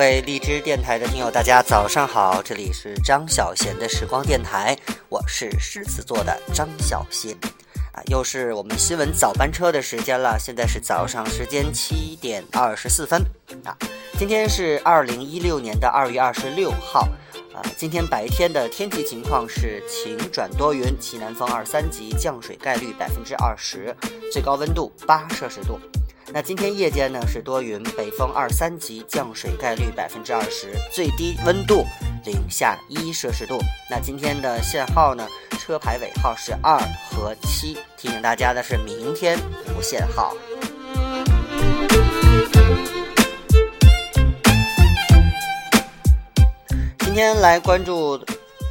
各位荔枝电台的听友，大家早上好，这里是张小贤的时光电台，我是狮子座的张小贤，啊，又是我们新闻早班车的时间了，现在是早上时间七点二十四分，啊，今天是二零一六年的二月二十六号，啊，今天白天的天气情况是晴转多云，西南风二三级，降水概率百分之二十，最高温度八摄氏度。那今天夜间呢是多云，北风二三级，降水概率百分之二十，最低温度零下一摄氏度。那今天的限号呢，车牌尾号是二和七。提醒大家的是，明天不限号。今天来关注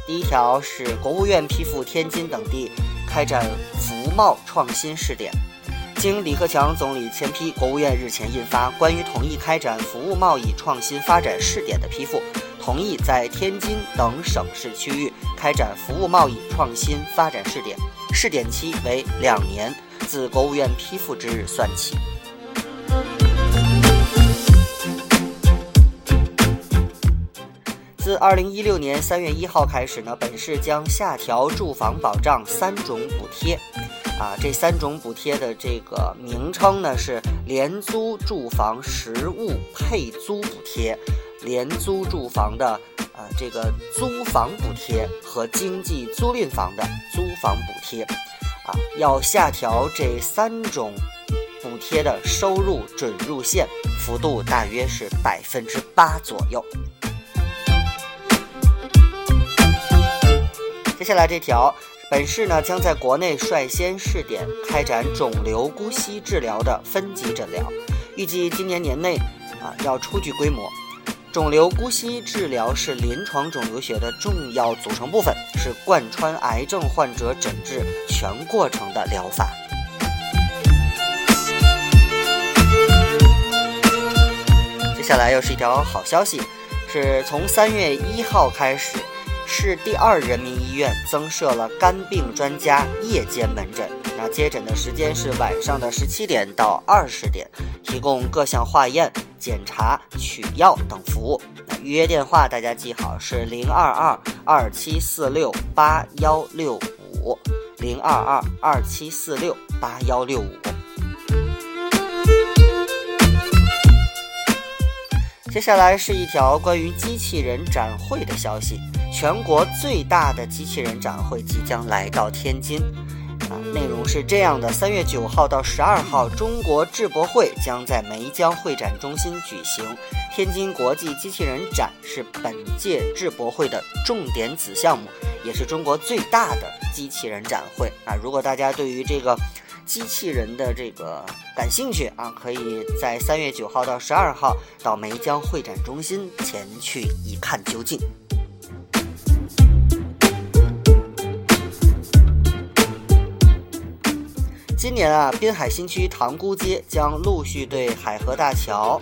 第一条是国务院批复天津等地开展服贸创新试点。经李克强总理签批，国务院日前印发《关于同意开展服务贸易创新发展试点的批复》，同意在天津等省市区域开展服务贸易创新发展试点，试点期为两年，自国务院批复之日算起。自二零一六年三月一号开始呢，本市将下调住房保障三种补贴。啊，这三种补贴的这个名称呢是廉租住房实物配租补贴、廉租住房的呃这个租房补贴和经济租赁房的租房补贴，啊，要下调这三种补贴的收入准入线幅度大约是百分之八左右。接下来这条。本市呢将在国内率先试点开展肿瘤姑息治疗的分级诊疗，预计今年年内啊要初具规模。肿瘤姑息治疗是临床肿瘤学的重要组成部分，是贯穿癌症患者诊治全过程的疗法。接下来又是一条好消息，是从三月一号开始。市第二人民医院增设了肝病专家夜间门诊，那接诊的时间是晚上的十七点到二十点，提供各项化验、检查、取药等服务。那预约电话大家记好是零二二二七四六八幺六五，零二二二七四六八幺六五。接下来是一条关于机器人展会的消息。全国最大的机器人展会即将来到天津，啊，内容是这样的：三月九号到十二号，中国智博会将在梅江会展中心举行。天津国际机器人展是本届智博会的重点子项目，也是中国最大的机器人展会啊！如果大家对于这个机器人的这个感兴趣啊，可以在三月九号到十二号到梅江会展中心前去一看究竟。今年啊，滨海新区塘沽街将陆续对海河大桥、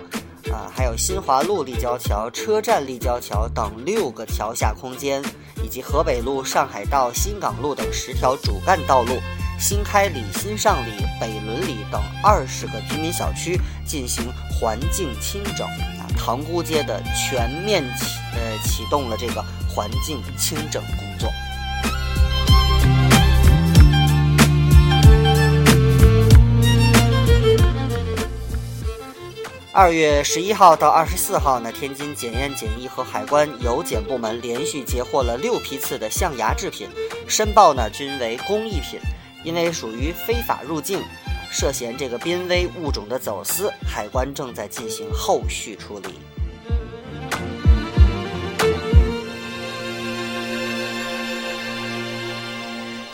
啊，还有新华路立交桥、车站立交桥等六个桥下空间，以及河北路、上海道、新港路等十条主干道路、新开里、新上里、北仑里等二十个居民小区进行环境清整。啊，塘沽街的全面启呃启动了这个环境清整工二月十一号到二十四号呢，天津检验检疫和海关邮检部门连续截获了六批次的象牙制品，申报呢均为工艺品，因为属于非法入境，涉嫌这个濒危物种的走私，海关正在进行后续处理。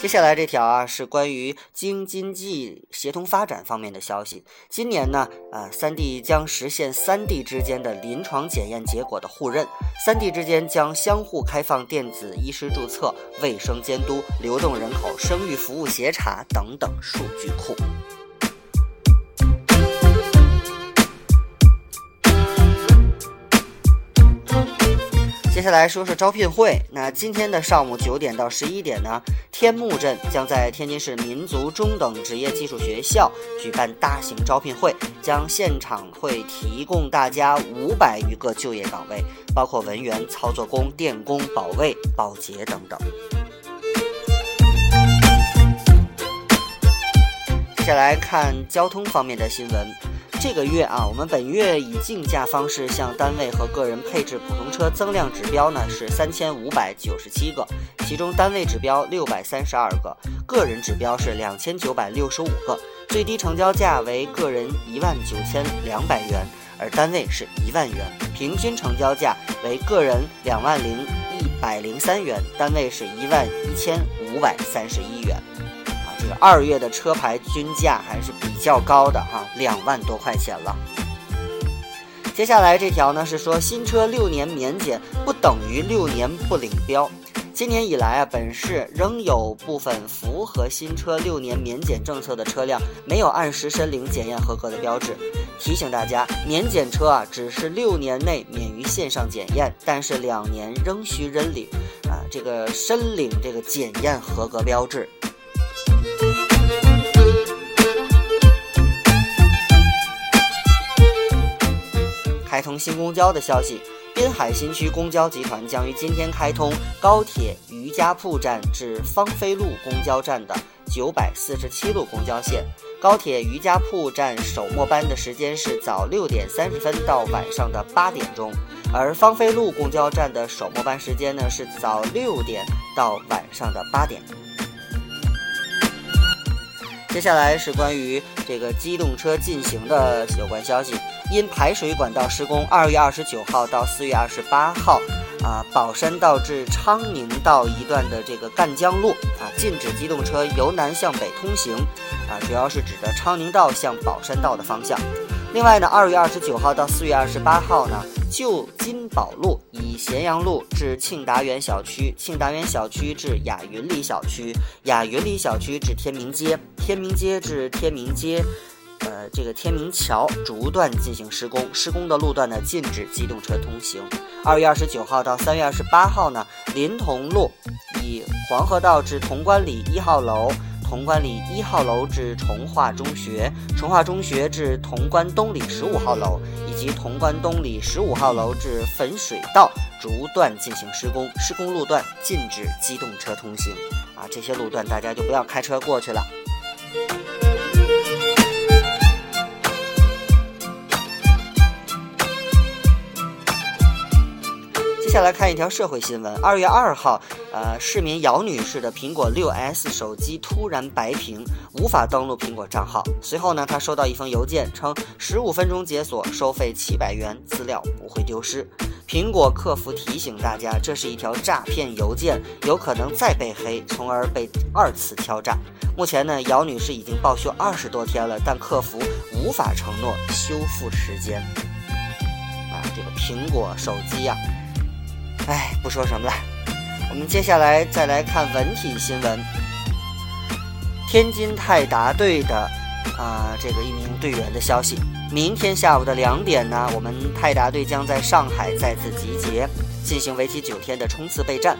接下来这条啊是关于京津冀协同发展方面的消息。今年呢，呃，三地将实现三地之间的临床检验结果的互认，三地之间将相互开放电子医师注册、卫生监督、流动人口生育服务协查等等数据库。接下来说说招聘会。那今天的上午九点到十一点呢，天目镇将在天津市民族中等职业技术学校举办大型招聘会，将现场会提供大家五百余个就业岗位，包括文员、操作工、电工、保卫、保洁等等。接下来看交通方面的新闻。这个月啊，我们本月以竞价方式向单位和个人配置普通车增量指标呢是三千五百九十七个，其中单位指标六百三十二个，个人指标是两千九百六十五个，最低成交价为个人一万九千两百元，而单位是一万元，平均成交价为个人两万零一百零三元，单位是一万一千五百三十一元。这个二月的车牌均价还是比较高的哈，两万多块钱了。接下来这条呢是说新车六年免检不等于六年不领标。今年以来啊，本市仍有部分符合新车六年免检政策的车辆没有按时申领检验合格的标志。提醒大家，免检车啊只是六年内免于线上检验，但是两年仍需认领啊这个申领这个检验合格标志。开通新公交的消息，滨海新区公交集团将于今天开通高铁余家铺站至芳菲路公交站的九百四十七路公交线。高铁余家铺站首末班的时间是早六点三十分到晚上的八点钟，而芳菲路公交站的首末班时间呢是早六点到晚上的八点。接下来是关于这个机动车禁行的有关消息。因排水管道施工，二月二十九号到四月二十八号，啊，宝山道至昌宁道一段的这个赣江路啊，禁止机动车由南向北通行，啊，主要是指的昌宁道向宝山道的方向。另外呢，二月二十九号到四月二十八号呢，旧金宝路以咸阳路至庆达园小区，庆达园小区至雅云里小区，雅云里小区至天明街，天明街至天明街，呃，这个天明桥逐段进行施工，施工的路段呢禁止机动车通行。二月二十九号到三月二十八号呢，临潼路以黄河道至潼关里一号楼。潼关里一号楼至崇化中学，崇化中学至潼关东里十五号楼，以及潼关东里十五号楼至汾水道逐段进行施工，施工路段禁止机动车通行。啊，这些路段大家就不要开车过去了。来看一条社会新闻。二月二号，呃，市民姚女士的苹果六 S 手机突然白屏，无法登录苹果账号。随后呢，她收到一封邮件，称十五分钟解锁，收费七百元，资料不会丢失。苹果客服提醒大家，这是一条诈骗邮件，有可能再被黑，从而被二次敲诈。目前呢，姚女士已经报修二十多天了，但客服无法承诺修复时间。啊，这个苹果手机呀。哎，不说什么了，我们接下来再来看文体新闻。天津泰达队的啊，这个一名队员的消息，明天下午的两点呢，我们泰达队将在上海再次集结，进行为期九天的冲刺备战。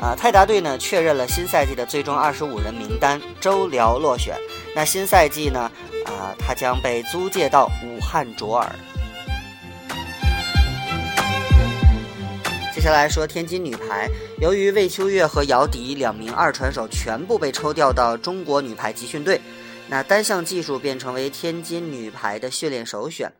啊，泰达队呢确认了新赛季的最终二十五人名单，周辽落选。那新赛季呢，啊，他将被租借到武汉卓尔。接下来说天津女排，由于魏秋月和姚迪两名二传手全部被抽调到中国女排集训队，那单项技术便成为天津女排的训练首选。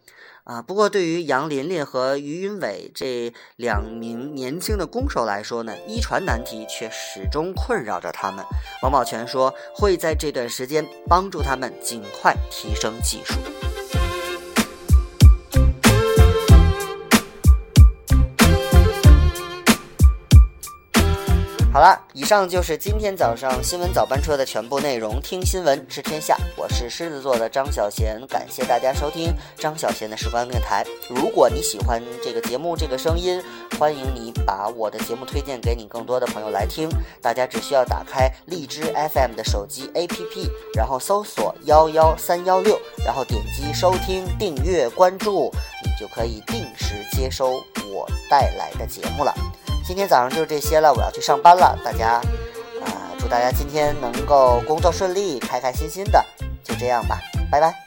啊，不过对于杨琳琳和于云伟这两名年轻的攻手来说呢，一传难题却始终困扰着他们。王宝全说会在这段时间帮助他们尽快提升技术。好了，以上就是今天早上新闻早班车的全部内容。听新闻知天下，我是狮子座的张小贤，感谢大家收听张小贤的时光电台。如果你喜欢这个节目，这个声音，欢迎你把我的节目推荐给你更多的朋友来听。大家只需要打开荔枝 FM 的手机 APP，然后搜索幺幺三幺六，然后点击收听、订阅、关注，你就可以定时接收我带来的节目了。今天早上就这些了，我要去上班了。大家啊，祝大家今天能够工作顺利，开开心心的。就这样吧，拜拜。